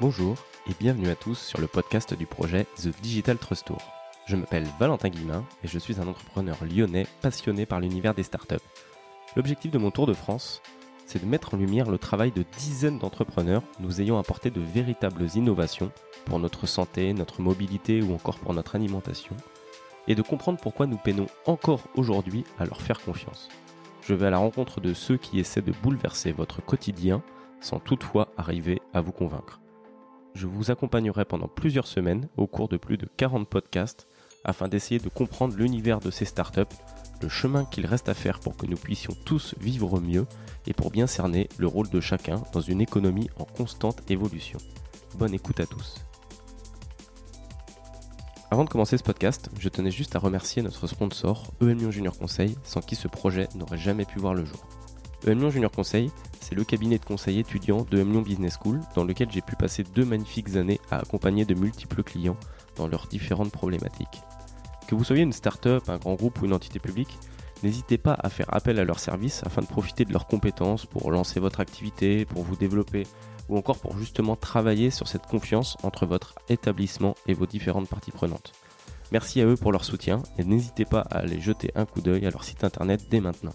Bonjour et bienvenue à tous sur le podcast du projet The Digital Trust Tour. Je m'appelle Valentin Guillemin et je suis un entrepreneur lyonnais passionné par l'univers des startups. L'objectif de mon tour de France, c'est de mettre en lumière le travail de dizaines d'entrepreneurs nous ayant apporté de véritables innovations pour notre santé, notre mobilité ou encore pour notre alimentation, et de comprendre pourquoi nous peinons encore aujourd'hui à leur faire confiance. Je vais à la rencontre de ceux qui essaient de bouleverser votre quotidien sans toutefois arriver à vous convaincre. Je vous accompagnerai pendant plusieurs semaines au cours de plus de 40 podcasts afin d'essayer de comprendre l'univers de ces startups, le chemin qu'il reste à faire pour que nous puissions tous vivre mieux et pour bien cerner le rôle de chacun dans une économie en constante évolution. Bonne écoute à tous. Avant de commencer ce podcast, je tenais juste à remercier notre sponsor, EM Junior Conseil, sans qui ce projet n'aurait jamais pu voir le jour. EM Junior Conseil, le cabinet de conseil étudiant de EM Business School, dans lequel j'ai pu passer deux magnifiques années à accompagner de multiples clients dans leurs différentes problématiques. Que vous soyez une start-up, un grand groupe ou une entité publique, n'hésitez pas à faire appel à leurs services afin de profiter de leurs compétences pour lancer votre activité, pour vous développer ou encore pour justement travailler sur cette confiance entre votre établissement et vos différentes parties prenantes. Merci à eux pour leur soutien et n'hésitez pas à aller jeter un coup d'œil à leur site internet dès maintenant.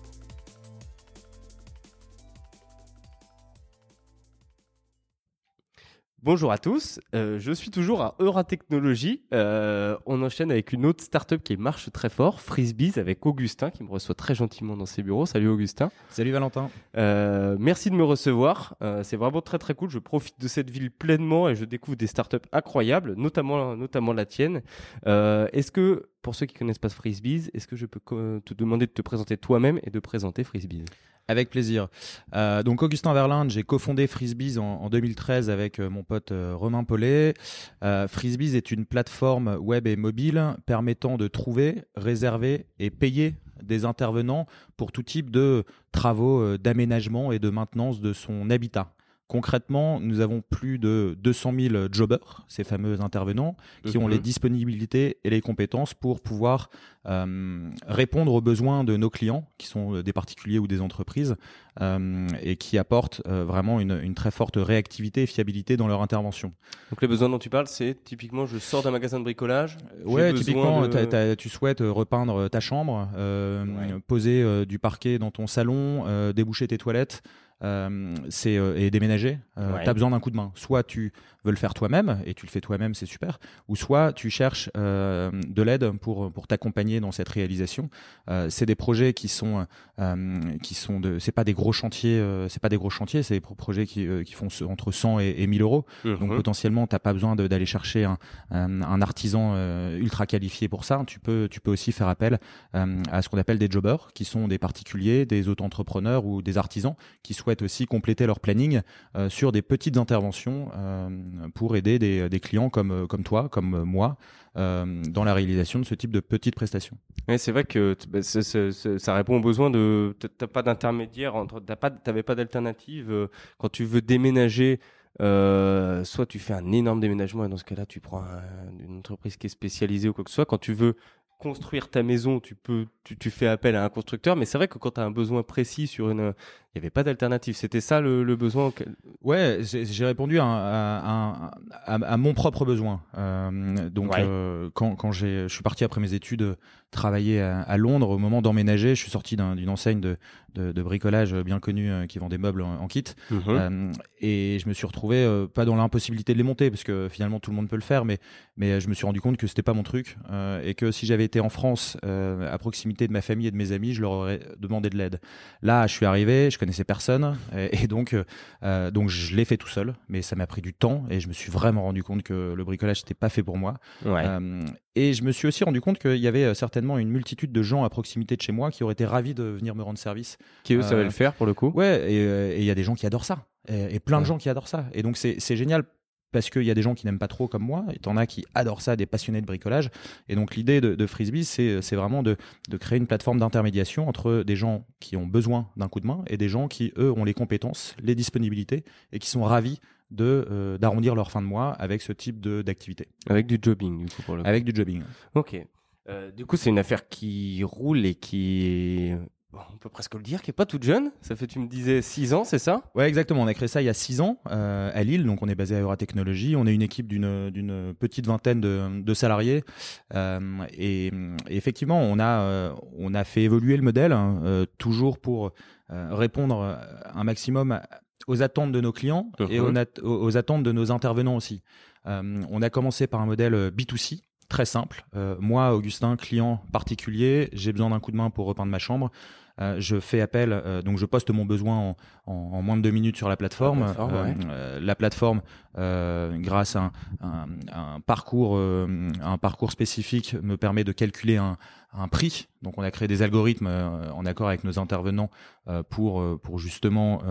Bonjour à tous, euh, je suis toujours à Euratechnologie. Euh, on enchaîne avec une autre startup qui marche très fort, Frisbees, avec Augustin qui me reçoit très gentiment dans ses bureaux. Salut Augustin. Salut Valentin. Euh, merci de me recevoir. C'est vraiment très très cool. Je profite de cette ville pleinement et je découvre des startups incroyables, notamment notamment la tienne. Est-ce que pour ceux qui connaissent pas Frisbees, est-ce que je peux te demander de te présenter toi-même et de présenter Frisbees? Avec plaisir. Euh, donc Augustin Verlinde, j'ai cofondé Frisbees en, en, 2013 avec euh, mon pote euh, Romain Paulet. Frisbees est une plateforme web et mobile permettant de trouver, réserver et payer des intervenants pour tout type de travaux d'aménagement et de maintenance de son habitat. Concrètement, nous avons plus de 200 000 jobbers, ces fameux intervenants, qui ont les disponibilités et les compétences pour pouvoir euh, répondre aux besoins de nos clients, qui sont des particuliers ou des entreprises, euh, et qui apportent euh, vraiment une, une, très forte réactivité et fiabilité dans leur intervention. Donc les besoins dont tu parles, c'est typiquement je sors d'un magasin de bricolage. Ouais, typiquement, de... t as, tu souhaites repeindre ta chambre, ouais. poser du parquet dans ton salon, déboucher tes toilettes euh, c'est euh, et déménager. Euh, ouais. T'as besoin d'un coup de main. Soit tu veux le faire toi-même et tu le fais toi-même, c'est super. Ou soit tu cherches euh, de l'aide pour pour t'accompagner dans cette réalisation. C'est des projets qui sont qui sont de. C'est pas des gros chantiers. c'est pas des gros chantiers. C'est des projets qui qui font entre 100 et, et 1000 euros. Mmh. Donc potentiellement t'as pas besoin d'aller chercher un, un, un artisan ultra qualifié pour ça. Tu peux tu peux aussi faire appel à ce qu'on appelle des jobbers, qui sont des particuliers, des auto-entrepreneurs ou des artisans qui souhaitent aussi compléter leur planning euh, sur des petites interventions euh, pour aider des, clients comme comme toi, comme moi, euh, dans la réalisation de ce type de petites prestations. Oui, c'est vrai que bah, ça répond aux besoins de t'as pas d'intermédiaire t'avais pas d'alternative quand tu veux déménager. Euh, soit tu fais un énorme déménagement et dans ce cas-là tu prends un, une entreprise qui est spécialisée ou quoi que ce soit. Quand tu veux construire ta maison, tu peux, tu, tu fais appel à un constructeur, mais c'est vrai que quand tu as un besoin précis sur une, il y avait pas d'alternative. C'était ça le, le, besoin. Auquel... Ouais, j'ai répondu à, à, à, à, mon propre besoin. Euh, donc ouais. euh, quand, quand je suis parti après mes études travailler à, Londres, au moment d'emménager, je suis sorti d'une un, enseigne de, de, de, bricolage bien connue euh, qui vend des meubles en, en kit, mm -hmm. euh, et je me suis retrouvé euh, pas dans l'impossibilité de les monter parce que finalement tout le monde peut le faire, mais mais je me suis rendu compte que c'était pas mon truc euh, et que si j'avais été en France à proximité de ma famille et de mes amis, je leur aurais demandé de l'aide. Là, je suis arrivé, je connaissais personne et, et donc euh, donc je l'ai fait tout seul, mais ça m'a pris du temps et je me suis vraiment rendu compte que le bricolage n'était pas fait pour moi. Ouais. Euh, et je me suis aussi rendu compte qu'il y avait certainement une multitude de gens à proximité de chez moi qui auraient été ravis de venir me rendre service. Qui eux savaient le faire pour le coup. Ouais, et il y a des gens qui adorent ça. Et, et plein ouais. de gens qui adorent ça. Et donc c'est génial parce qu'il y a des gens qui n'aiment pas trop comme moi, et t'en as qui adorent ça, des passionnés de bricolage. Et donc l'idée de, de Frisbee, c'est vraiment de, de créer une plateforme d'intermédiation entre des gens qui ont besoin d'un coup de main et des gens qui, eux, ont les compétences, les disponibilités, et qui sont ravis de euh, d'arrondir leur fin de mois avec ce type de d'activité. Avec du jobbing, du coup, pour le Avec du jobbing. Ok. Euh, du coup, c'est une affaire qui roule et qui on peut presque le dire, qui est pas toute jeune. Ça fait, tu me disais, 6 ans, c'est ça? Ouais, exactement. On a créé ça il y a 6 ans euh, à Lille. Donc, on est basé à Euratechnologie. On est une équipe d'une petite vingtaine de, salariés. Euh, et, effectivement, on a, euh, on a fait évoluer le modèle, hein, toujours pour répondre un maximum aux attentes de nos clients et mhm. aux, attentes de nos intervenants aussi. on a commencé par un modèle B2C, très simple. moi, Augustin, client particulier, j'ai besoin d'un coup de main pour repeindre ma chambre. Euh, je fais appel, euh, donc je poste mon besoin en, moins de deux minutes sur la plateforme. La plateforme, euh, grâce à un, parcours, un parcours spécifique, me permet de calculer un, prix. Donc on a créé des algorithmes en accord avec nos intervenants pour pour justement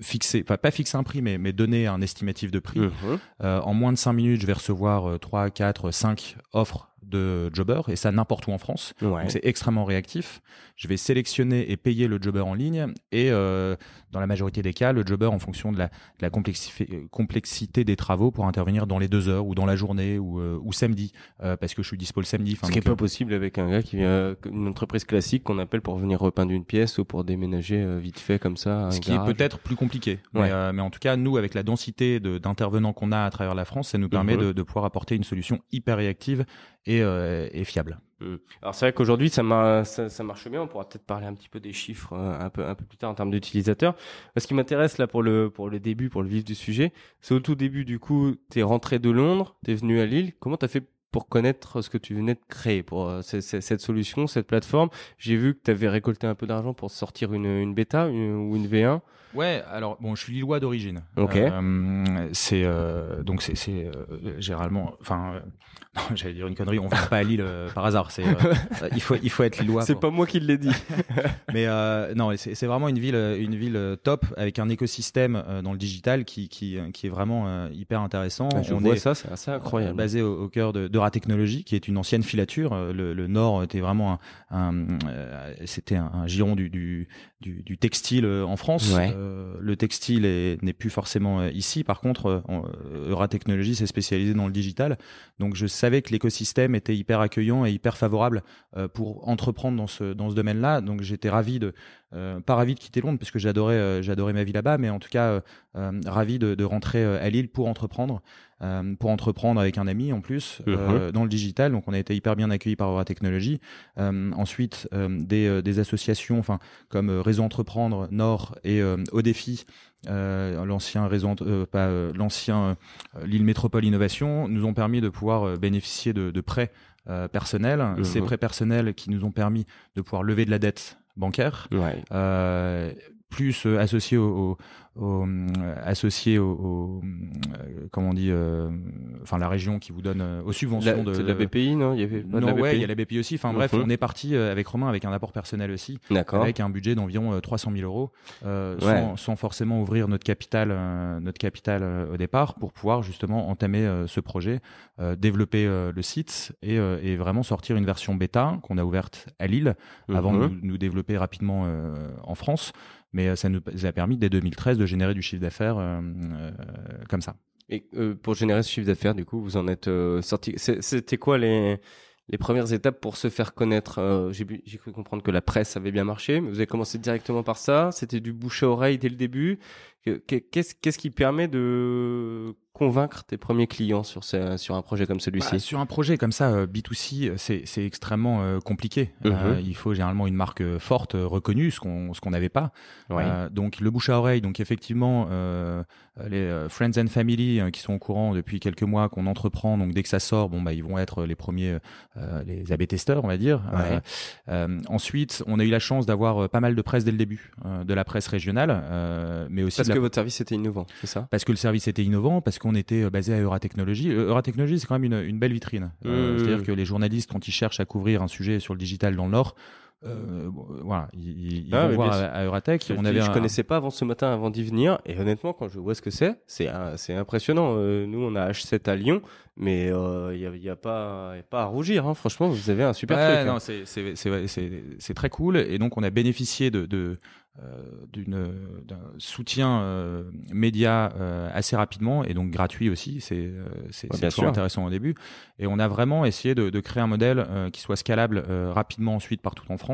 fixer, enfin pas fixer un prix, mais, mais donner un estimatif de prix. Mhm. en moins de cinq minutes, je vais recevoir 3, 4, 5 offres de jobber et ça n'importe où en France. c'est extrêmement réactif. Je vais sélectionner et payer le jobber en ligne et euh, dans la majorité des cas, le jobber en fonction de la, la complexité des travaux pour intervenir dans les deux heures ou dans la journée ou, euh, ou samedi euh, parce que je suis dispo le samedi. Ce qui n'est pas possible avec un gars qui vient une entreprise classique qu'on appelle pour venir repeindre une pièce ou pour déménager vite fait comme ça. Ce qui est peut-être plus compliqué. Mais, mais, en tout cas, nous, avec la densité d'intervenants qu'on a à travers la France, ça nous permet mhm. de, de pouvoir apporter une solution hyper réactive et, euh, fiable. Mmh. Alors c'est vrai qu'aujourd'hui ça, ça, marche bien. On pourra peut-être parler un petit peu des chiffres euh, un peu un peu plus tard en termes d'utilisateurs. Ce qui m'intéresse là pour le pour le début, pour le vif du sujet, c'est au tout début du coup, tu es rentré de Londres, tu es venu à Lille. Comment tu as fait pour connaître ce que tu venais de créer pour euh, cette solution, cette plateforme J'ai vu que tu avais récolté un peu d'argent pour sortir une, une bêta ou une V1. Ouais, alors bon, je suis lillois d'origine. Ok. Euh, c'est euh, donc c'est euh, généralement, enfin, non, j'allais dire une connerie. On vient pas à Lille par hasard. C'est il faut il faut être lillois. C'est pas moi qui l'ai dit. Mais non, c'est vraiment une ville une ville top avec un écosystème dans le digital qui qui qui est vraiment hyper intéressant. je On vois ça, c'est assez incroyable. Basé au, cœur de, de Technologie, qui est une ancienne filature. Le, le Nord était vraiment un, c'était un, un, giron du, du, du, du textile en France. Ouais. Euh, le textile n'est plus forcément euh, ici. Par contre, euh, Euratechnologie s'est spécialisé dans le digital. Donc, je savais que l'écosystème était hyper accueillant et hyper favorable pour entreprendre dans ce, domaine-là. Donc, j'étais ravi de, pas ravi de quitter Londres parce que j'adorais, j'adorais ma vie là-bas, mais en tout cas, ravi de, de, rentrer à Lille pour entreprendre. Euh, pour entreprendre avec un ami en plus euh, mhm. dans le digital. Donc on a été hyper bien accueillis par Aura Technologies. Euh, ensuite des, des, associations, enfin comme Réseau Entreprendre Nord et Au Défi. l'ancien réseau, pas l'ancien Lille Métropole Innovation, nous ont permis de pouvoir bénéficier de, de prêts personnels. Ces prêts personnels qui nous ont permis de pouvoir lever de la dette bancaire. Ouais plus euh, associé au, au, euh, associé au, euh, comment on dit enfin la région qui vous donne aux subventions de, la BPI non? Il y avait non ouais il y a la BPI aussi. Enfin bref on est parti avec Romain avec un apport personnel aussi. Avec un budget d'environ 300 000 euros sans, sans, forcément ouvrir notre capital notre capital au départ pour pouvoir justement entamer ce projet développer le site et, et, vraiment sortir une version bêta qu'on a ouverte à Lille avant de mhm. nous développer rapidement en France. Mais euh, ça nous a permis dès 2013 de générer du chiffre d'affaires euh, euh, comme ça. Et pour générer ce chiffre d'affaires, du coup, vous en êtes sorti. C'était quoi les les premières étapes pour se faire connaître J'ai cru comprendre que la presse avait bien marché, mais vous avez commencé directement par ça. C'était du bouche à oreille dès le début. Qu'est-ce qui permet de convaincre tes premiers clients sur, sur un projet comme celui-ci? Bah, Sur un projet comme ça, euh, B2C, c'est extrêmement euh, compliqué. Mhm. Euh, il faut généralement une marque forte, reconnue, ce qu'on n'avait pas. donc le bouche à oreille, donc effectivement, les friends and family qui sont au courant depuis quelques mois qu'on entreprend, donc dès que ça sort, bon bah ils vont être les premiers, les AB testeurs, on va dire. ensuite, on a eu la chance d'avoir pas mal de presse dès le début, de la presse régionale, mais aussi parce que votre service était innovant, c'est ça? Parce que le service était innovant, parce qu'on était euh, basé à Euratechnologie. Euh, Euratechnologie, c'est quand même une, belle vitrine. Euh, mmh. C'est-à-dire que les journalistes, quand ils cherchent à couvrir un sujet sur le digital dans le Nord, voilà, ils, ah, vont voir à, Euratech. On avait je connaissais pas avant ce matin, avant d'y venir, et honnêtement, quand je vois ce que c'est, c'est c'est impressionnant. nous, on a H7 à Lyon, mais il n'y a, y a, pas y a pas à rougir. Hein. Franchement, vous avez un super truc. Hein. Non, c'est c'est très cool, et donc on a bénéficié de, de d'un soutien média assez rapidement et donc gratuit aussi. C'est c'est intéressant au début. Et on a vraiment essayé de, de créer un modèle qui soit scalable rapidement ensuite partout en France.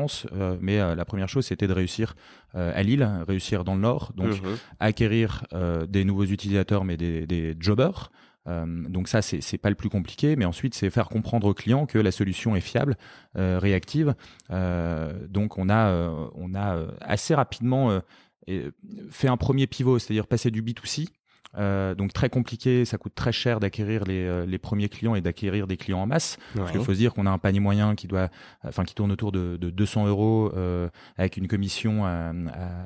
Mais la première chose, c'était de réussir à Lille, réussir dans le Nord, donc mhm. acquérir des nouveaux utilisateurs, mais des, des jobbers. Euh, donc ça, c'est pas le plus compliqué, mais ensuite, c'est faire comprendre au client que la solution est fiable, euh, réactive. Euh, donc on a, on a assez rapidement fait un premier pivot, c'est-à-dire passer du B2C euh, donc très compliqué, ça coûte très cher d'acquérir les, euh, les, premiers clients et d'acquérir des clients en masse. Parce qu'il faut se dire qu'on a un panier moyen qui doit, enfin qui tourne autour de, de 200 euros euh, avec une commission à,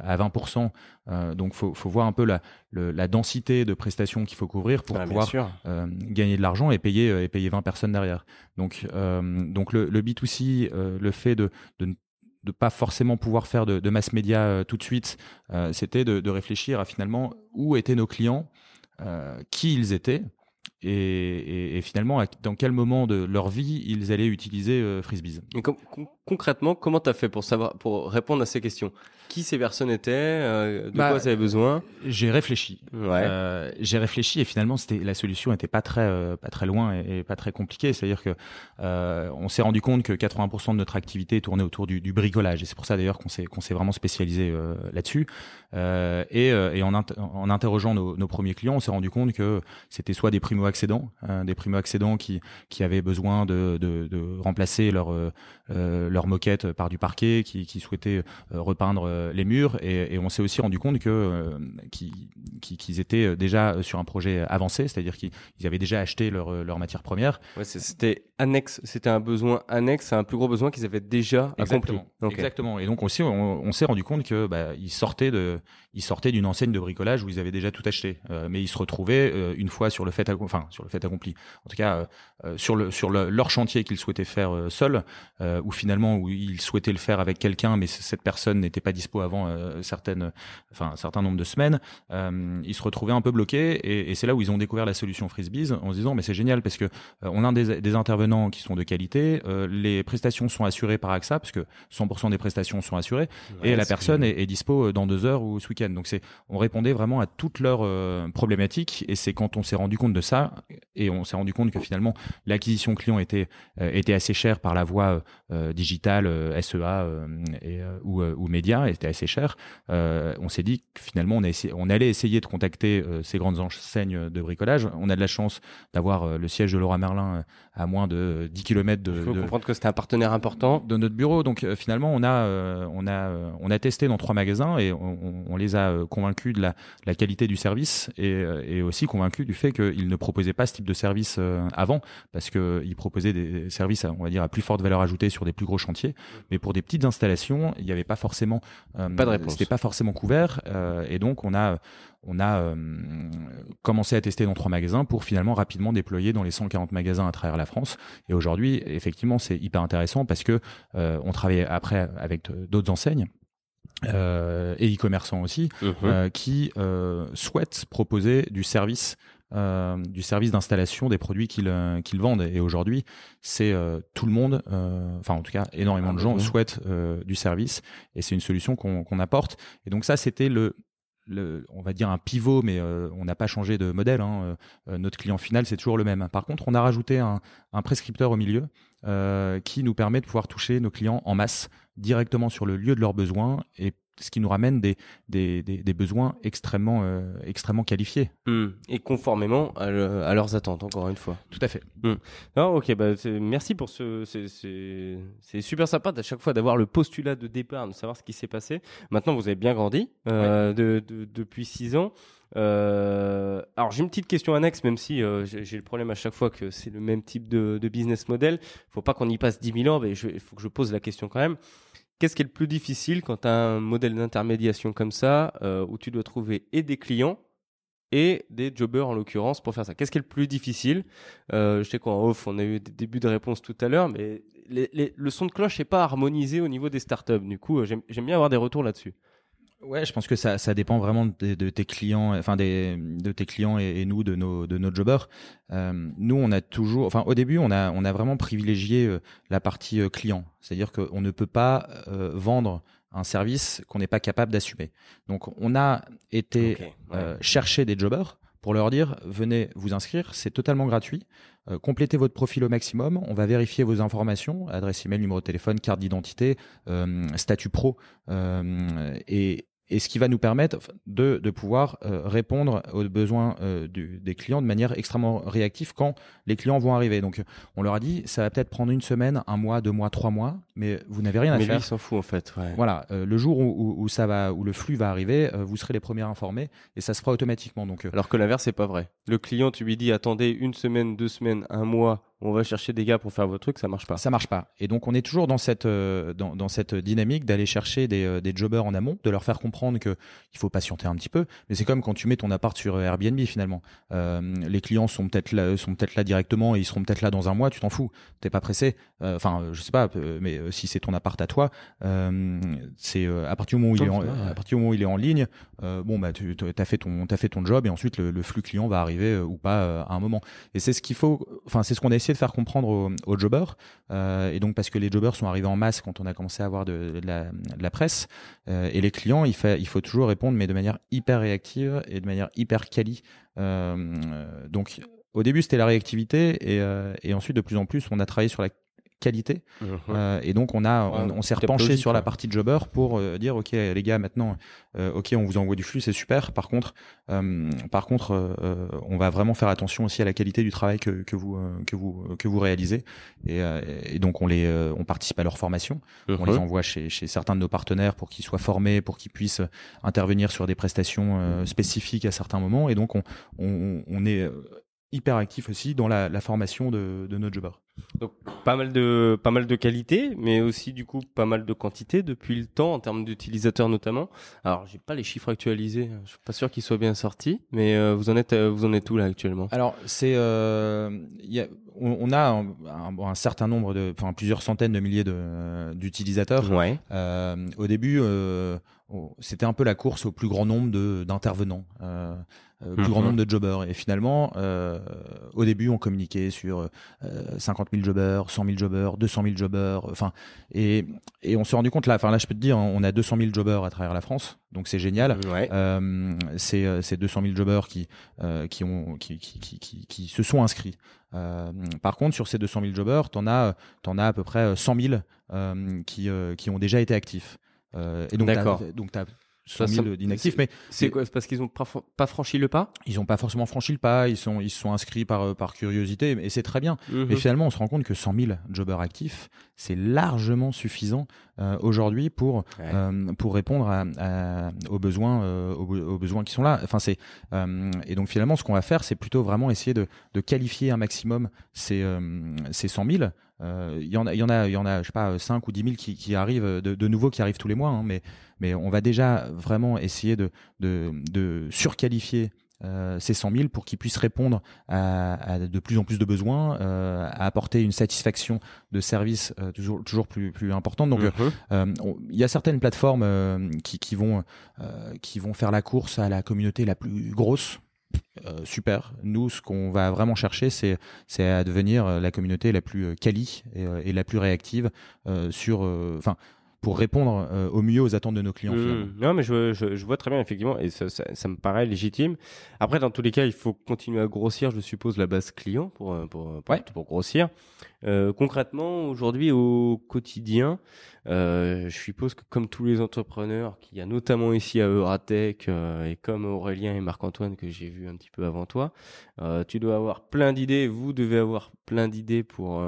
à, 20%. Euh, donc faut, faut voir un peu la, la densité de prestations qu'il faut couvrir pour pouvoir euh, gagner de l'argent et payer et payer 20 personnes derrière. Donc donc le, le B2C, le fait de, de de pas forcément pouvoir faire de, de mass média euh, tout de suite, euh, c'était de, réfléchir à finalement où étaient nos clients, euh, qui ils étaient, et, finalement dans quel moment de leur vie ils allaient utiliser Frisbees. Concrètement, comment tu as fait pour savoir, pour répondre à ces questions? Qui ces personnes étaient euh, De bah, quoi elles avaient besoin? J'ai réfléchi. Ouais. Euh, j'ai réfléchi et finalement, c'était la solution n'était pas très, euh, pas très loin et, pas très compliquée. C'est-à-dire que on s'est rendu compte que 80% de notre activité tournait autour du, du bricolage et c'est pour ça d'ailleurs qu'on s'est qu'on s'est vraiment spécialisé là-dessus. et, et en, en interrogeant nos, nos, premiers clients, on s'est rendu compte que c'était soit des primo accédants, des primo accédants qui qui avaient besoin de, de, de remplacer leur leur leur moquette par du parquet, qui, qui souhaitaient euh, repeindre euh, les murs, et, et on s'est aussi rendu compte que euh, qu'ils étaient déjà sur un projet avancé, c'est-à-dire qu'ils avaient déjà acheté leur, leur matière première. Ouais, c'était annexe, c'était un besoin annexe à un plus gros besoin qu'ils avaient déjà Exactement. accompli. Exactement. Et donc aussi, on, on s'est rendu compte que bah, ils sortaient de, ils sortaient d'une enseigne de bricolage où ils avaient déjà tout acheté, mais ils se retrouvaient une fois sur le fait, enfin sur le fait accompli, en tout cas sur le sur le, leur chantier qu'ils souhaitaient faire seuls, où finalement où il souhaitait le faire avec quelqu'un, mais cette personne n'était pas dispo avant euh, certaines, enfin un certain nombre de semaines, euh, ils se retrouvaient un peu bloqués et, et c'est là où ils ont découvert la solution Frisbees en se disant mais c'est génial parce que euh, on a des, des, intervenants qui sont de qualité, les prestations sont assurées par AXA parce que 100% des prestations sont assurées et la personne est, est, dispo dans deux heures ou ce week-end. Donc c'est on répondait vraiment à toutes leurs problématiques et c'est quand on s'est rendu compte de ça et on s'est rendu compte que finalement l'acquisition client était était assez chère par la voie digitale digital, euh, SEA euh, et, euh, ou, ou médias était assez cher. on s'est dit que finalement on, a on allait essayer de contacter ces grandes enseignes de bricolage. On a de la chance d'avoir le siège de Laura Merlin à moins de 10 km de. Il faut comprendre que c'était un partenaire important de notre bureau. Donc finalement on a on a on a testé dans trois magasins et on, on les a convaincus de la, la qualité du service et, et aussi convaincus du fait qu'ils ne proposaient pas ce type de service avant parce qu'ils proposaient des services on va dire à plus forte valeur ajoutée sur des plus gros chantier, mais pour des petites installations, il n'y avait pas forcément, euh, pas de réponse. C'était pas forcément couvert, euh, et donc on a on a euh, commencé à tester dans trois magasins pour finalement rapidement déployer dans les 140 magasins à travers la France. Et aujourd'hui, effectivement, c'est hyper intéressant parce que on travaille après avec d'autres enseignes. Euh, et e-commerçants aussi, mmh. qui souhaitent proposer du service euh, du service d'installation des produits qu'ils euh, qu'ils vendent. Et aujourd'hui, c'est euh, tout le monde, enfin en tout cas énormément de gens souhaitent du service et c'est une solution qu'on apporte. Et donc ça, c'était le, le, on va dire un pivot, mais on n'a pas changé de modèle. Hein. notre client final, c'est toujours le même. Par contre, on a rajouté un, un prescripteur au milieu qui nous permet de pouvoir toucher nos clients en masse directement sur le lieu de leurs besoins et ce qui nous ramène des, des, des, besoins extrêmement, euh, extrêmement qualifiés. Hmm. Et conformément à, à, leurs attentes, encore une fois. Tout à fait. Hmm. ok, bah, merci pour ce. C'est super sympa à chaque fois d'avoir le postulat de départ, de savoir ce qui s'est passé. Maintenant, vous avez bien grandi euh, de, de, depuis six ans. Euh, alors j'ai une petite question annexe, même si euh, j'ai le problème à chaque fois que c'est le même type de, de business model. Faut pas qu'on y passe 10 000 ans, mais il faut que je pose la question quand même. Qu'est-ce qui est le plus difficile quand tu as un modèle d'intermédiation comme ça, euh, où tu dois trouver et des clients et des jobbers en l'occurrence pour faire ça? Qu'est-ce qui est le plus difficile? Euh, Je sais qu'en off, on a eu des débuts de réponse tout à l'heure, mais le son de cloche n'est pas harmonisé au niveau des startups. Du coup, j'aime bien avoir des retours là-dessus. Ouais, je pense que ça, ça dépend vraiment de, de tes clients, enfin des, de tes clients et, et, nous de nos de nos jobbers. Euh, nous, on a toujours, enfin au début, on a on a vraiment privilégié euh, la partie euh, client, c'est-à-dire qu'on ne peut pas euh, vendre un service qu'on n'est pas capable d'assumer. Donc on a été chercher des jobbers pour leur dire venez vous inscrire, c'est totalement gratuit. Complétez votre profil au maximum, on va vérifier vos informations, adresse email, numéro de téléphone, carte d'identité, statut pro, et, et ce qui va nous permettre de, de pouvoir euh, répondre aux besoins euh, du, des clients de manière extrêmement réactive quand les clients vont arriver. Donc on leur a dit ça va peut-être prendre une semaine, un mois, deux mois, trois mois, mais vous n'avez rien à mais faire. Mais s'en fout en fait. Ouais. Voilà, euh, le jour où, où, ça va, où le flux va arriver, vous serez les premiers informés et ça se fera automatiquement. Donc alors que l'inverse c'est pas vrai. Le client tu lui dis attendez une semaine, deux semaines, un mois on va chercher des gars pour faire votre truc, ça marche pas. Ça marche pas. Et donc on est toujours dans cette euh, dans, dans, cette dynamique d'aller chercher des, euh, des jobbers en amont, de leur faire comprendre que il faut patienter un petit peu. Mais c'est comme quand tu mets ton appart sur Airbnb finalement. Euh, les clients sont peut-être là, sont peut-être là directement et ils seront peut-être là dans un mois. Tu t'en fous. T'es pas pressé. Euh, enfin, je sais pas. Mais si c'est ton appart à toi, c'est à partir du moment où il est en, à partir du moment où il est en ligne, bon bah tu as fait ton as fait ton job et ensuite le, le flux client va arriver ou pas à un moment. Et c'est ce qu'il faut. Enfin, c'est ce qu'on a essayé de faire comprendre aux, jobbers, euh, et donc parce que les jobbers sont arrivés en masse quand on a commencé à avoir de, la, presse, euh, et les clients, il, faut toujours répondre, mais de manière hyper réactive et de manière hyper quali. Euh, donc au début, c'était la réactivité, et, ensuite, de plus en plus, on a travaillé sur la qualité. Mhm. Euh, et donc on a, on, s'est repenché sur la partie jobber pour euh, dire ok les gars maintenant, euh, ok on vous envoie du flux c'est super. Par contre, par contre on va vraiment faire attention aussi à la qualité du travail que, que vous que vous que vous réalisez. Et, et donc on les on participe à leur formation. On les mhm. envoie chez, chez certains de nos partenaires pour qu'ils soient formés, pour qu'ils puissent intervenir sur des prestations spécifiques à certains moments. Et donc on, on, on est hyper actif aussi dans la, la formation de, de nos jobbers. Donc pas mal de pas mal de qualité, mais aussi du coup pas mal de quantité depuis le temps en termes d'utilisateurs notamment. Alors j'ai pas les chiffres actualisés, je suis pas sûr qu'ils soient bien sortis, mais euh, vous en êtes euh, vous en êtes où là actuellement? Alors c'est euh, y a, on, a un, un, certain nombre de, enfin plusieurs centaines de milliers de d'utilisateurs. Ouais. Euh, au début, c'était un peu la course au plus grand nombre de d'intervenants. Euh, euh, plus grand nombre de jobbers. Et finalement, euh, au début, on communiquait sur euh, 50 000 jobbers, 100 000 jobbers, 200 000 jobbers. Enfin, et, et on s'est rendu compte là. Enfin là, je peux te dire, on a 200 000 jobbers à travers la France, donc c'est génial. Euh, c'est euh, ces 200 000 jobbers qui qui ont qui, qui, qui, qui, se sont inscrits. par contre, sur ces 200 000 jobbers, t'en as t'en as à peu près 100 000 qui qui ont déjà été actifs. et donc, D'accord. donc t'as 100 000 d'inactifs. Mais c'est quoi C'est parce qu'ils ont pas franchi le pas? Ils n'ont pas forcément franchi le pas. Ils sont ils se sont inscrits par euh, par curiosité et c'est très bien. Mhm. Mais finalement, on se rend compte que 100 000 jobbers actifs, c'est largement suffisant euh, aujourd'hui pour euh, pour répondre à, aux besoins aux, besoins qui sont là. Enfin c'est et donc finalement, ce qu'on va faire, c'est plutôt vraiment essayer de de qualifier un maximum ces ces 100 000 il y en a, il y en a, il y en a, je sais pas, 5 ou 10 000 qui, qui arrivent de, de nouveaux qui arrivent tous les mois, hein, mais mais on va déjà vraiment essayer de, de, de surqualifier euh, ces 100 000 pour qu'ils puissent répondre à, à, de plus en plus de besoins, euh, à apporter une satisfaction de service euh, toujours toujours plus plus importante. Donc, mhm. euh, il y a certaines plateformes euh, qui, qui vont qui vont faire la course à la communauté la plus grosse. super. Nous, ce qu'on va vraiment chercher, c'est c'est à devenir la communauté la plus quali et, et la plus réactive sur, enfin pour répondre euh, au mieux aux attentes de nos clients. Mmh. Non, mais je, je, je, vois très bien, effectivement, et ça, ça, ça, me paraît légitime. Après, dans tous les cas, il faut continuer à grossir, je suppose, la base client pour, euh, pour, grossir. Euh, concrètement, aujourd'hui, au quotidien, euh, je suppose que comme tous les entrepreneurs qu'il y a notamment ici à Euratech, et comme Aurélien et Marc-Antoine que j'ai vu un petit peu avant toi, tu dois avoir plein d'idées, vous devez avoir plein d'idées pour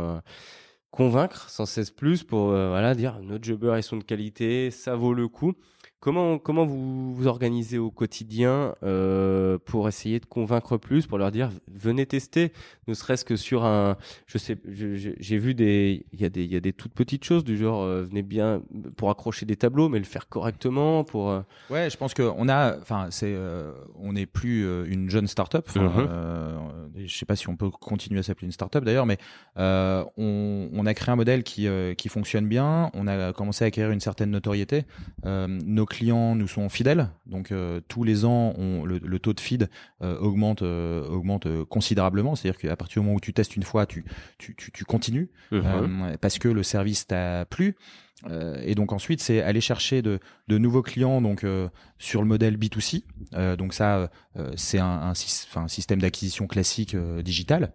convaincre sans cesse plus pour euh, voilà dire notre jobber ils sont de qualité, ça vaut le coup. Comment comment vous vous organisez au quotidien euh, pour essayer de convaincre plus, pour leur dire venez tester, ne serait-ce que sur un, je sais, j'ai vu des, il y a des il y a des toutes petites choses du genre euh, venez bien pour accrocher des tableaux, mais le faire correctement pour. Euh, ouais, je pense qu'on a, enfin c'est, on n'est plus une jeune start-up. Mm je sais pas si on peut continuer à s'appeler une start-up d'ailleurs, mais on, on a créé un modèle qui qui fonctionne bien. On a commencé à acquérir une certaine notoriété. nos clients nous sont fidèles, donc euh, tous les ans, on, le, le, taux de feed euh, augmente, euh, augmente considérablement. C'est-à-dire qu'à partir du moment où tu testes une fois, tu, tu, tu, tu continues parce que le service t'a plu. Et donc ensuite, c'est aller chercher de, de, nouveaux clients donc sur le modèle B2C. donc ça, c'est un, un, système d'acquisition classique digital.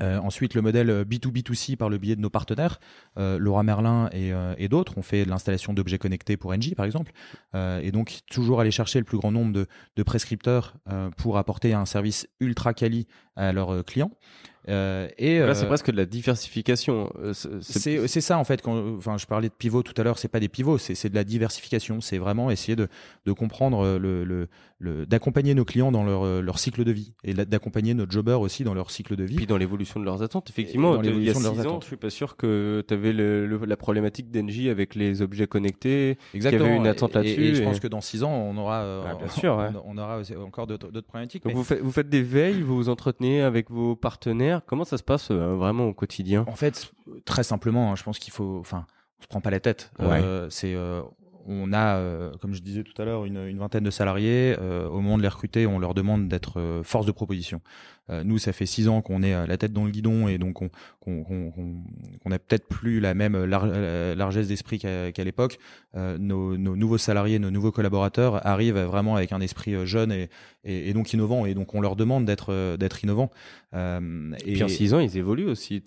Euh, ensuite, le modèle B2B2C par le biais de nos partenaires, euh, Laura Merlin et, euh, et d'autres. On fait de l'installation d'objets connectés pour Engie, par exemple. et donc, toujours aller chercher le plus grand nombre de, de prescripteurs pour apporter un service ultra quali à leurs clients. Euh, et là, c'est presque de la diversification. c'est ça en fait. Quand, enfin, je parlais de pivot tout à l'heure. C'est pas des pivots, c'est de la diversification. C'est vraiment essayer de, de comprendre le d'accompagner nos clients dans leur, leur cycle de vie et d'accompagner nos jobbers aussi dans leur cycle de vie. Puis dans l'évolution de leurs attentes, effectivement. Dans il y a six de leurs ans, attentes. je suis pas sûr que tu avais la problématique d'Engie avec les objets connectés. Qu'il y avait une attente là-dessus. Et, je pense que dans six ans, on aura, ah, bien sûr, on, aura encore d'autres problématiques. Donc vous, faites, vous faites des veilles, vous vous entretenez avec vos partenaires. Comment ça se passe euh, vraiment au quotidien? En fait, très simplement, hein, je pense qu'il faut, enfin, on se prend pas la tête. Euh, c'est euh, on a, euh, comme je disais tout à l'heure, une, vingtaine de salariés. Euh, au moment de les recruter, on leur demande d'être euh, force de proposition. Nous, ça fait six ans qu'on est la tête dans le guidon et donc on qu'on peut-être plus la même largesse d'esprit qu'à l'époque. Nos, nouveaux salariés, nos nouveaux collaborateurs arrivent vraiment avec un esprit jeune et, et, donc innovant et donc on leur demande d'être d'être innovant. et puis en six ans, ils évoluent aussi.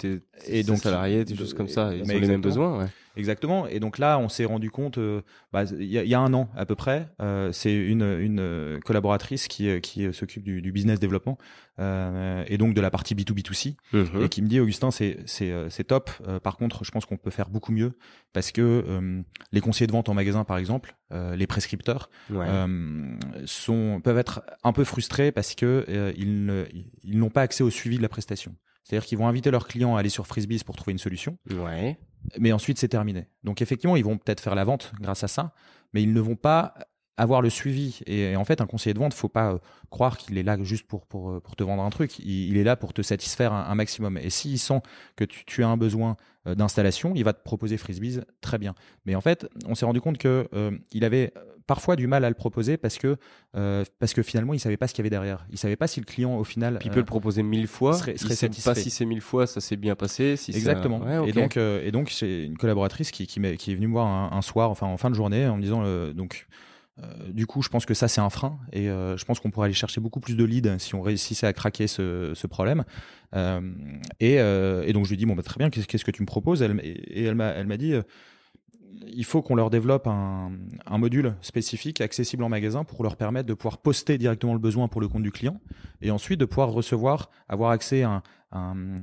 et donc salariés, des choses comme ça, ils ont les mêmes besoins. Ouais. Exactement. Et donc là, on s'est rendu compte, euh, bah, il y, a un an à peu près, euh, c'est une, une euh, collaboratrice qui, qui s'occupe du, du, business développement et donc de la partie B2B2C mhm. et qui me dit Augustin, c'est c'est top. par contre, je pense qu'on peut faire beaucoup mieux parce que les conseillers de vente en magasin, par exemple, les prescripteurs, sont peuvent être un peu frustrés parce que ils ils n'ont pas accès au suivi de la prestation. C'est-à-dire qu'ils vont inviter leurs clients à aller sur Frisbees pour trouver une solution. Ouais. Mais ensuite, c'est terminé. Donc, effectivement, ils vont peut-être faire la vente grâce à ça, mais ils ne vont pas avoir le suivi. Et, en fait, un conseiller de vente, faut pas euh, croire qu'il est là juste pour, pour, euh, pour te vendre un truc. Il, est là pour te satisfaire un, maximum. Et s'il sent que tu, tu, as un besoin euh, d'installation, il va te proposer Frisbees, très bien. Mais en fait, on s'est rendu compte que il avait parfois du mal à le proposer parce que parce que finalement il savait pas ce qu'il y avait derrière. Il savait pas si le client au final. il peut le proposer mille fois. Serait, serait il sait pas si c'est mille fois, ça s'est bien passé. Si Exactement. Et donc et donc c'est une collaboratrice qui qui, qui est venue me voir un, un, soir, enfin en fin de journée, en me disant donc euh, du coup, je pense que ça, c'est un frein et euh, je pense qu'on pourrait aller chercher beaucoup plus de leads si on réussissait à craquer ce, ce problème. Euh, et, et, donc, je lui ai dit, bon, bah, très bien, qu'est-ce que tu me proposes? Elle, Et elle m'a dit, il faut qu'on leur développe un, un, module spécifique accessible en magasin pour leur permettre de pouvoir poster directement le besoin pour le compte du client et ensuite de pouvoir recevoir, avoir accès à un,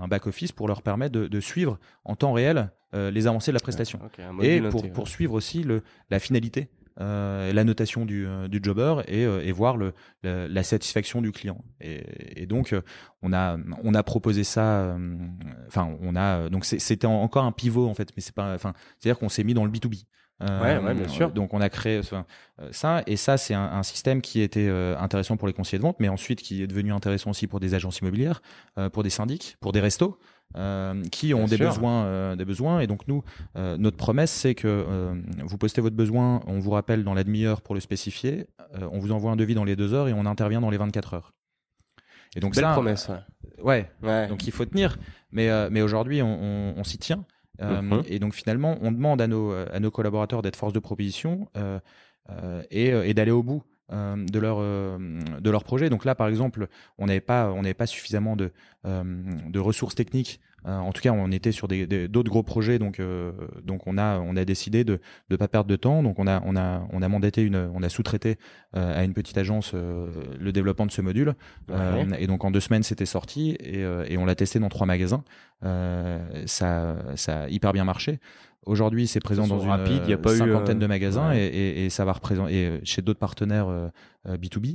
un, back-office pour leur permettre de, de, suivre en temps réel les avancées de la prestation. et pour, pour suivre aussi le, la finalité euh, la notation du, euh, du jobber et, euh, et voir le, la satisfaction du client. Et, et, donc on a on a proposé ça. Enfin on a donc c'était encore un pivot en fait, mais c'est pas. Enfin c'est à dire qu'on s'est mis dans le B 2 B. ouais, ouais, bien sûr. Donc on a créé ça et ça c'est un, un, système qui était intéressant pour les conseillers de vente, mais ensuite qui est devenu intéressant aussi pour des agences immobilières, pour des syndics, pour des restos. Euh, qui ont des besoins, euh, des besoins. Et donc nous, euh, notre promesse, c'est que vous postez votre besoin, on vous rappelle dans la demi-heure pour le spécifier, on vous envoie un devis dans les deux heures et on intervient dans les 24 heures. Et donc Belle promesse. Ouais. ouais. Donc il faut tenir. Mais mais aujourd'hui, on, on, s'y tient. Mhm. Et donc finalement, on demande à nos à nos collaborateurs d'être force de proposition et, et d'aller au bout. Euh, de leur euh, de leur projet. Donc là, par exemple, on n'avait pas on n'avait pas suffisamment de euh, de ressources techniques. en tout cas, on était sur des d'autres gros projets, donc donc on a on a décidé de ne pas perdre de temps. Donc on a on a on a mandaté une on a sous-traité à une petite agence le développement de ce module. et donc en deux semaines, c'était sorti et, et on l'a testé dans trois magasins. ça ça a hyper bien marché. Aujourd'hui, c'est présent dans une rapide, y a pas cinquantaine de magasins et, et, et, ça va représenter et chez d'autres partenaires B2B.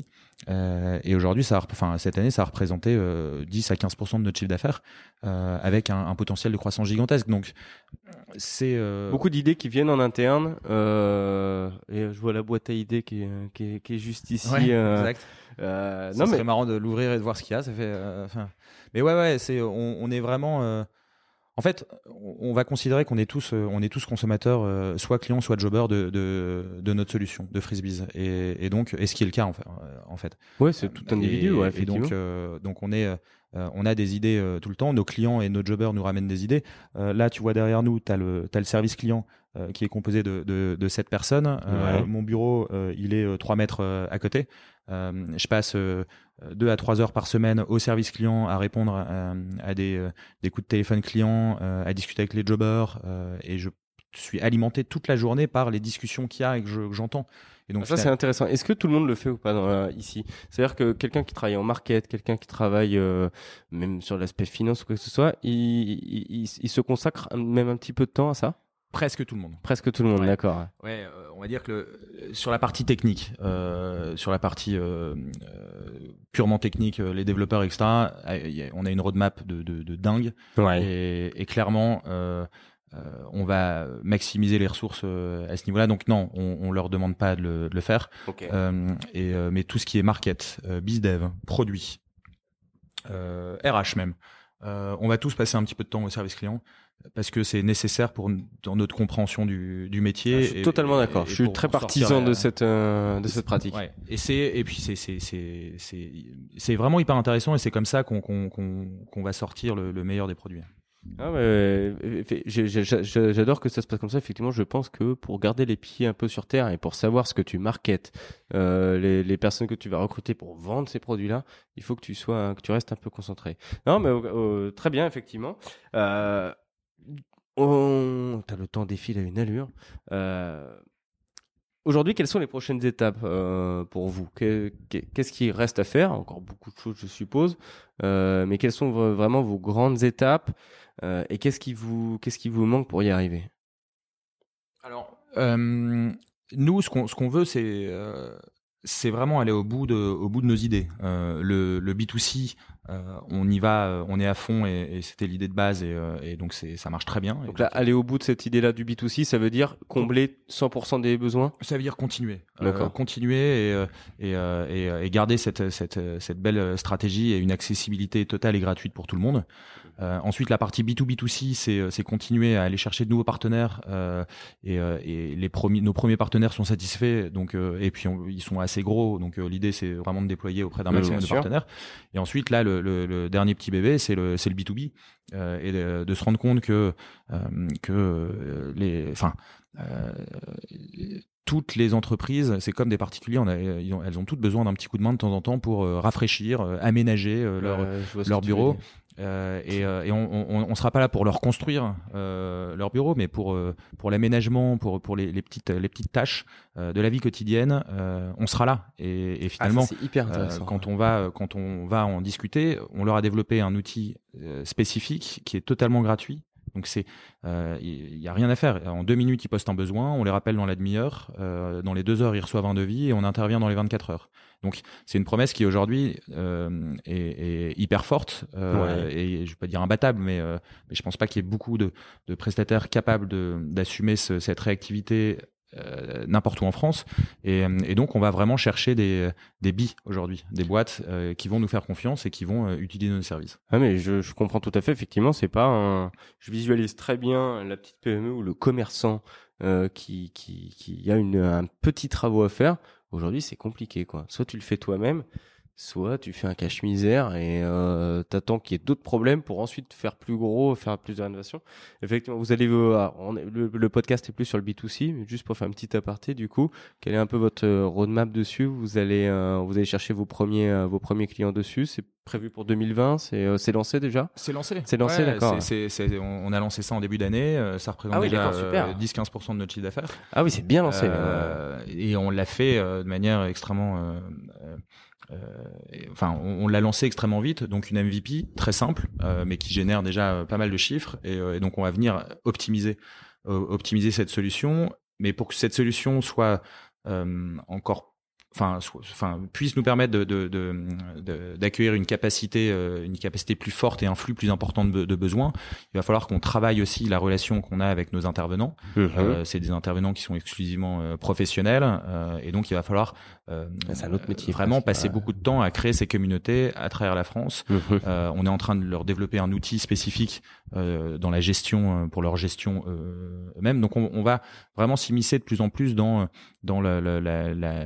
Euh, euh, et aujourd'hui, ça, enfin cette année, ça a représenté 10 euh, à 15% de notre chiffre d'affaires avec un, un, potentiel de croissance gigantesque. Donc, c'est beaucoup d'idées qui viennent en interne. et je vois la boîte à idées qui est, qui est, qui est juste ici. Ouais, exact. Euh, non, mais... marrant de l'ouvrir et de voir ce qu'il y a. Ça fait. mais ouais, ouais, c'est on, on est vraiment en fait, on va considérer qu'on est tous, euh, on est tous consommateurs, euh, soit clients, soit jobbers de, de, notre solution, de Frisbees. Et, et donc, est ce qui est le cas en fait. Euh, en fait. Ouais, c'est tout individu. Et, ouais, et donc, donc on est, on a des idées tout le temps. Nos clients et nos jobbers nous ramènent des idées. là, tu vois derrière nous, tu as, as, le service client qui est composé de, de, de 7 personnes. Mon bureau, il est 3 mètres à côté. je passe deux à trois heures par semaine au service client à répondre à, des, des, coups de téléphone client, à discuter avec les jobbers et je suis alimenté toute la journée par les discussions qu'il y a et que j'entends. et donc ça c'est intéressant. Est-ce que tout le monde le fait ou pas dans, ici? C'est-à-dire que quelqu'un qui travaille en market, quelqu'un qui travaille euh, même sur l'aspect finance ou quoi que ce soit, il, il, il, se consacre même un petit peu de temps à ça? Presque tout le monde. Presque tout le monde, d'accord. Ouais, euh, on va dire que le, sur la partie technique, euh, sur la partie euh, purement technique, les développeurs, etc., on a une roadmap de, de, de dingue. Ouais. Et, et clairement, euh, on va maximiser les ressources euh, à ce niveau-là. Donc non, on, on leur demande pas de le, faire. Euh, et, mais tout ce qui est market, bizdev, produit, RH même, on va tous passer un petit peu de temps au service client parce que c'est nécessaire pour dans notre compréhension du, métier. Ah, je suis totalement d'accord. Je suis très partisan de cette de cette pratique. Et c'est et puis c'est c'est c'est c'est vraiment hyper intéressant et c'est comme ça qu'on qu'on qu'on va sortir le meilleur des produits. Ah J'adore que ça se passe comme ça. Effectivement, je pense que pour garder les pieds un peu sur terre et pour savoir ce que tu marketes, euh, les, les, personnes que tu vas recruter pour vendre ces produits-là, il faut que tu sois, que tu restes un peu concentré. Non, mais euh, très bien, effectivement. Euh, on... T'as le temps défile à une allure. Euh, Aujourd'hui, quelles sont les prochaines étapes euh, pour vous? Qu'est-ce qui reste à faire? Encore beaucoup de choses, je suppose. Euh, mais quelles sont vraiment vos grandes étapes Et qu'est-ce qui vous manque pour y arriver? Alors, nous, ce qu'on veut, c'est vraiment aller au bout de au bout de nos idées. le, le B2C, euh, on y va, euh, on est à fond et, c'était l'idée de base et, euh, donc ça marche très bien. Donc là, aller au bout de cette idée-là du B2C, ça veut dire combler 100% des besoins? Ça veut dire continuer, continuer et, et, garder cette, cette, cette belle stratégie et une accessibilité totale et gratuite pour tout le monde. Euh, ensuite, la partie B2B2C, c'est, continuer à aller chercher de nouveaux partenaires euh, et, et, les premiers, nos premiers partenaires sont satisfaits, donc et puis ils sont assez gros, donc l'idée c'est vraiment de déployer auprès d'un maximum de partenaires. Et ensuite, là, le, le, dernier petit bébé, c'est le, c'est le B2B. Euh, et de, se rendre compte que, euh, que euh, les, enfin, toutes les entreprises, c'est comme des particuliers, on a, elles ont toutes besoin d'un petit coup de main de temps en temps pour rafraîchir, aménager leur, leur bureau. Euh, et, euh, et on, ne sera pas là pour leur construire euh, leur bureau, mais pour pour l'aménagement, pour pour les, les, petites les petites tâches de la vie quotidienne, on sera là. Et, et ah, finalement, hyper quand on va quand on va en discuter, on leur a développé un outil spécifique qui est totalement gratuit. Donc c'est, il y a rien à faire. En deux minutes, ils postent un besoin, on les rappelle dans la demi-heure. dans les deux heures, ils reçoivent un devis et on intervient dans les 24 heures. Donc c'est une promesse qui aujourd'hui euh, est, est, hyper forte euh, et je vais pas dire imbattable, mais, euh, mais je pense pas qu'il y ait beaucoup de, de prestataires capables d'assumer cette réactivité euh, n'importe où en France. Et, et, donc, on va vraiment chercher des, des billes aujourd'hui, des boîtes euh, qui vont nous faire confiance et qui vont euh, utiliser nos services. Ah mais je, comprends tout à fait. Effectivement, c'est pas. Je visualise très bien la petite PME ou le commerçant qui, qui, qui a un petit travaux à faire Aujourd'hui, c'est compliqué, quoi. Soit tu le fais toi-même, soit tu fais un cache-misère et euh, t'attends qu'il y ait d'autres problèmes pour ensuite faire plus gros, faire plus de rénovation. Effectivement, vous allez ah, le, podcast est plus sur le B2C, mais juste pour faire un petit aparté, du coup, quel est un peu votre euh, roadmap dessus? Vous allez euh, vous allez chercher vos premiers euh, vos premiers clients dessus. C'est prévu pour 2020 C'est c'est lancé déjà? C'est lancé. C'est lancé, d'accord. C'est, on a lancé ça en début d'année. Ça représente ah déjà 10-15% de notre chiffre d'affaires. Ah oui, c'est bien lancé. et on l'a fait de manière extrêmement euh, enfin, on, l'a lancé extrêmement vite, donc une MVP très simple, euh, mais qui génère déjà euh, pas mal de chiffres, et, donc on va venir optimiser, optimiser cette solution. Mais pour que cette solution soit encore enfin, enfin, puisse nous permettre de, d'accueillir une capacité, euh, une capacité plus forte et un flux plus important de, de besoins. Il va falloir qu'on travaille aussi la relation qu'on a avec nos intervenants. Mhm. Euh, c'est des intervenants qui sont exclusivement euh, professionnels, et donc il va falloir c'est un autre métier, vraiment passer beaucoup de temps à créer ces communautés à travers la France. Mhm. on est en train de leur développer un outil spécifique dans la gestion pour leur gestion eux-mêmes. Donc on, on va vraiment s'immiscer de plus en plus dans dans la, la, la, la,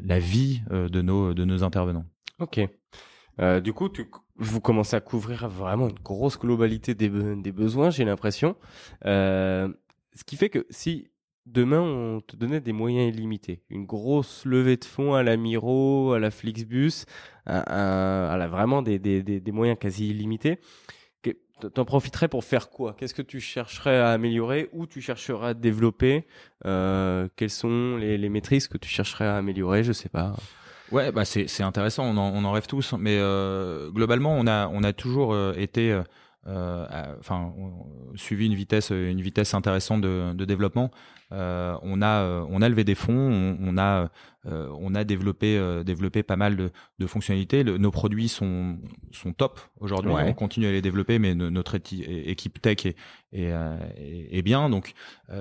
la vie euh, de nos, de nos intervenants. Ok. Euh, du coup, tu, vous commencez à couvrir vraiment une grosse globalité des, des besoins, j'ai l'impression. Euh, ce qui fait que si demain on te donnait des moyens illimités, une grosse levée de fonds à la Miro, à la Flixbus, à, à, vraiment des, des, des, moyens quasi illimités, t'en profiterais pour faire quoi? Qu'est-ce que tu chercherais à améliorer ou tu chercherais à développer? Euh, Quelles sont les, les maîtrises que tu chercherais à améliorer? Je sais pas. Ouais, bah c'est intéressant, on en, on en rêve tous, mais euh, globalement on a on a toujours euh, été enfin suivi une vitesse une vitesse intéressante de, de développement. Euh, on a on a levé des fonds, on, on a on a développé développé pas mal de, de fonctionnalités. nos produits sont sont top aujourd'hui. On continue à les développer, mais notre équipe tech est est, est, bien. Donc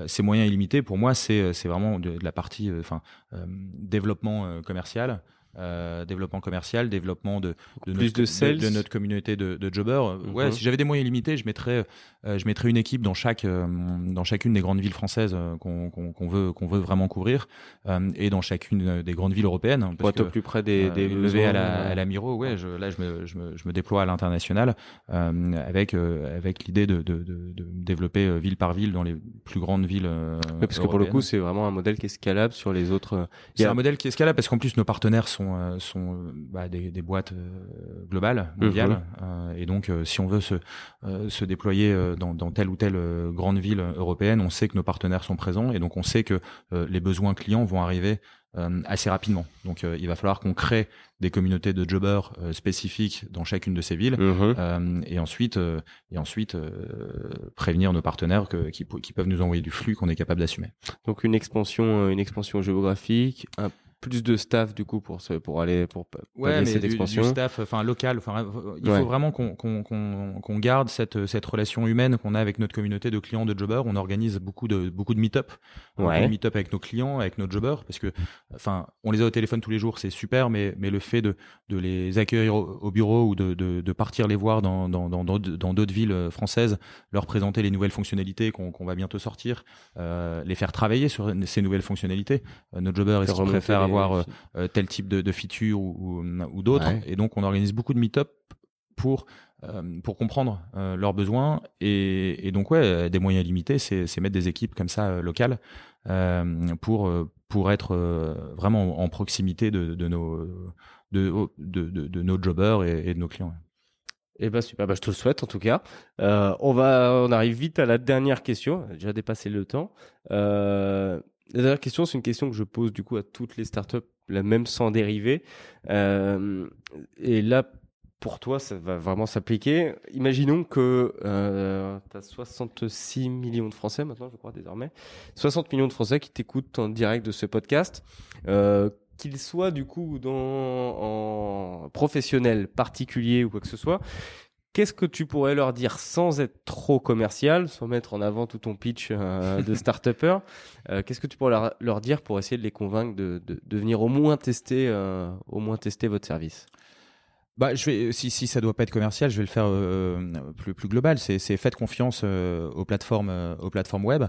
ces moyens illimités pour moi c'est c'est vraiment de, de, la partie enfin développement commercial. Euh, développement commercial, développement de, de, Plus notre, de, de, notre communauté de, jobbers. Mhm. Ouais, si j'avais des moyens limités, je mettrais, euh, je mettrais une équipe dans chaque, euh, dans chacune des grandes villes françaises qu'on qu'on veut, qu'on veut vraiment couvrir, et dans chacune des grandes villes européennes. Hein, Pour être au plus près des, des besoins. à la, à la Miro, ouais, je, là je me, je me, je me déploie à l'international avec, avec l'idée de, de, de, de, développer ville par ville dans les plus grandes villes. parce que pour le coup, c'est vraiment un modèle qui est scalable sur les autres. C'est un modèle qui est scalable parce qu'en plus nos partenaires sont sont, euh, bah, des, des, boîtes euh, globales, mhm. mondiales. Euh, et donc, si on veut se, se déployer dans, dans, telle ou telle grande ville européenne, on sait que nos partenaires sont présents et donc on sait que les besoins clients vont arriver assez rapidement. Donc il va falloir qu'on crée des communautés de jobbers spécifiques dans chacune de ces villes mhm. et ensuite et ensuite prévenir nos partenaires que, qui, qui, peuvent nous envoyer du flux qu'on est capable d'assumer. Donc une expansion une expansion géographique, un plus de staff du coup pour pour aller pour ouais, mais cette du, expansion. Du staff enfin local enfin il faut vraiment qu'on qu'on qu'on garde cette cette relation humaine qu'on a avec notre communauté de clients de jobbers on organise beaucoup de beaucoup de meet-up ouais. meet-up avec nos clients avec nos jobbers parce que enfin on les a au téléphone tous les jours c'est super mais mais le fait de de les accueillir au, bureau ou de, de, de partir les voir dans dans dans dans d'autres villes euh, françaises leur présenter les nouvelles fonctionnalités qu'on qu'on va bientôt sortir euh, les faire travailler sur ces nouvelles fonctionnalités euh, nos jobbers ils préfèrent avoir euh, euh, tel type de, de feature ou, ou, d'autres. Et donc, on organise beaucoup de meet-up pour euh, pour comprendre leurs besoins et, et, donc ouais des moyens limités c'est mettre des équipes comme ça locales pour pour être vraiment en proximité de, de nos de, de, de, nos jobbers et, de nos clients. Eh ben super, bah, je te le souhaite en tout cas. Euh, on va, on arrive vite à la dernière question. Déjà dépassé le temps. Euh, la dernière question, c'est une question que je pose du coup à toutes les startups, la même sans dériver. Euh, et là, pour toi, ça va vraiment s'appliquer. Imaginons que tu as 66 millions de Français maintenant, je crois désormais. 60 millions de Français qui t'écoutent en direct de ce podcast. Euh, qu'ils soient du coup dans en professionnel particulier ou quoi que ce soit, Qu'est-ce que tu pourrais leur dire sans être trop commercial, sans mettre en avant tout ton pitch euh, de start euh, Qu'est-ce que tu pourrais leur, dire pour essayer de les convaincre de, de, venir au moins tester, euh, au moins tester votre service? Bah, je vais, si, si ça doit pas être commercial, je vais le faire plus, plus global. C'est, faites confiance aux plateformes, aux plateformes web.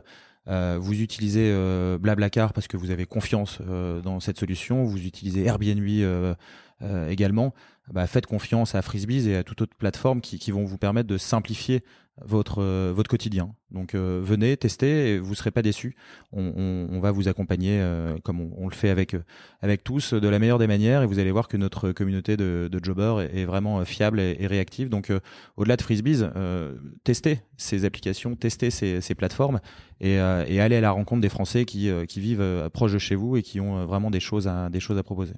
vous utilisez Blablacar parce que vous avez confiance dans cette solution. Vous utilisez Airbnb également bah, faites confiance à Frisbees et à toute autre plateforme qui, qui vont vous permettre de simplifier votre euh, votre quotidien. Donc euh, venez tester, et vous serez pas déçus. On, on, on va vous accompagner euh, comme on, le fait avec avec tous de la meilleure des manières et vous allez voir que notre communauté de, de jobbers est, vraiment fiable et, et réactive. Donc au-delà de Frisbees, testez ces applications, testez ces, ces plateformes et, et allez à la rencontre des Français qui qui vivent proche de chez vous et qui ont vraiment des choses à des choses à proposer.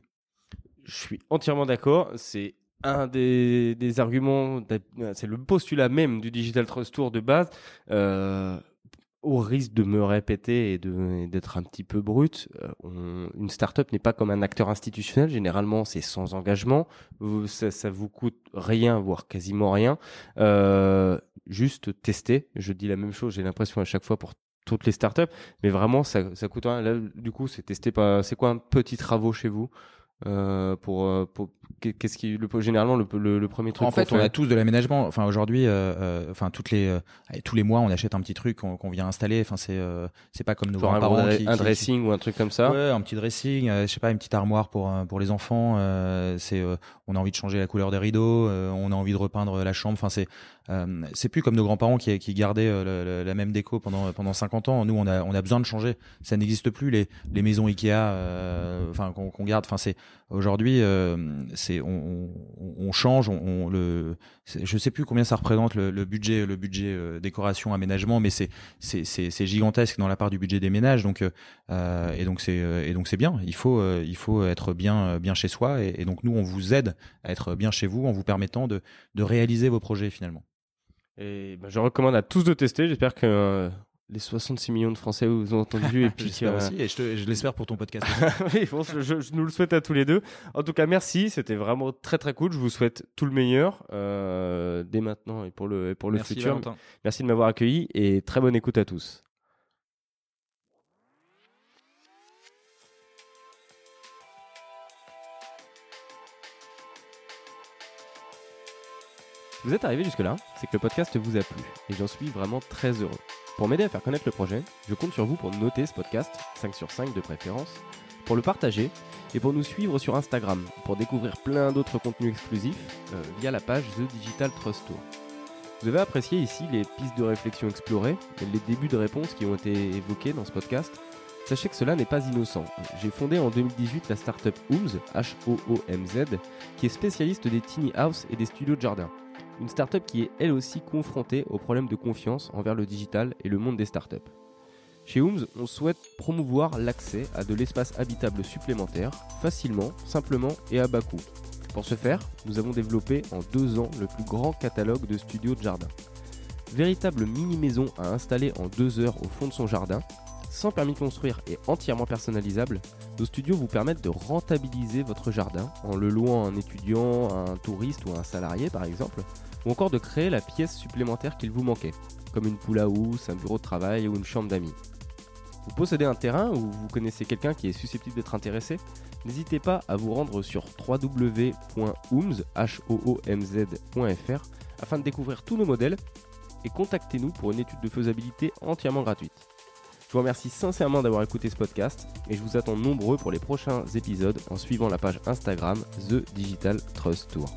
Je suis entièrement d'accord. C'est un des, arguments, c'est le postulat même du Digital Trust Tour de base. Euh, au risque de me répéter et d'être un petit peu brut, euh, une startup n'est pas comme un acteur institutionnel. Généralement, c'est sans engagement. Ça, ça vous coûte rien, voire quasiment rien. Euh, juste tester. Je dis la même chose. J'ai l'impression à chaque fois pour toutes les startups, mais vraiment, ça, ça coûte rien. Là, du coup, c'est testé pas. C'est quoi un petit travaux chez vous? Euh, pour, euh, pour qu'est-ce qui le, généralement le, le, premier truc en fait on a tous de l'aménagement. Enfin aujourd'hui euh, enfin toutes les tous les mois on achète un petit truc qu'on vient installer. Enfin c'est c'est pas comme nos grands-parents un, dressing ou un truc comme ça ouais un petit dressing je sais pas une petite armoire pour pour les enfants. C'est on a envie de changer la couleur des rideaux on a envie de repeindre la chambre. Enfin c'est c'est plus comme nos grands-parents qui, gardaient la même déco pendant pendant 50 ans nous on a on besoin de changer ça n'existe plus les maisons Ikea enfin qu'on garde Aujourd'hui, euh, on, on, change. On, le, je sais plus combien ça représente le, budget, euh, décoration, aménagement, mais c'est gigantesque dans la part du budget des ménages. Donc euh, et donc c'est bien. Il faut être bien chez soi. Et, donc nous, on vous aide à être bien chez vous en vous permettant de réaliser vos projets finalement. Et ben, je recommande à tous de tester. J'espère que les 66 millions de Français vous ont entendu. et puis aussi, et je, l'espère pour ton podcast. oui, je, nous le souhaite à tous les deux. En tout cas, merci, c'était vraiment très très cool. Je vous souhaite tout le meilleur euh, dès maintenant et pour le, pour le futur. Merci de m'avoir accueilli et très bonne écoute à tous. Vous êtes arrivé jusque-là, c'est que le podcast vous a plu et j'en suis vraiment très heureux. Pour m'aider à faire connaître le projet, je compte sur vous pour noter ce podcast, 5 sur 5 de préférence, pour le partager et pour nous suivre sur Instagram pour découvrir plein d'autres contenus exclusifs euh, via la page The Digital Trust Tour. Vous avez apprécié ici les pistes de réflexion explorées et les débuts de réponses qui ont été évoqués dans ce podcast. Sachez que cela n'est pas innocent. J'ai fondé en 2018 la startup Hoomz, H-O-O-M-Z, qui est spécialiste des tiny house et des studios de jardin. Une startup qui est elle aussi confrontée aux problèmes de confiance envers le digital et le monde des startups. Chez Ooms, on souhaite promouvoir l'accès à de l'espace habitable supplémentaire, facilement, simplement et à bas coût. Pour ce faire, nous avons développé en deux ans le plus grand catalogue de studios de jardin. Véritable mini-maison à installer en deux heures au fond de son jardin, sans permis de construire et entièrement personnalisable, nos studios vous permettent de rentabiliser votre jardin en le louant à un étudiant, à un touriste ou à un salarié par exemple, ou encore de créer la pièce supplémentaire qu'il vous manquait, comme une poule à housse, un bureau de travail ou une chambre d'amis. Vous possédez un terrain ou vous connaissez quelqu'un qui est susceptible d'être intéressé N'hésitez pas à vous rendre sur www.oomz.fr afin de découvrir tous nos modèles et contactez-nous pour une étude de faisabilité entièrement gratuite. Je vous remercie sincèrement d'avoir écouté ce podcast et je vous attends nombreux pour les prochains épisodes en suivant la page Instagram The Digital Trust Tour.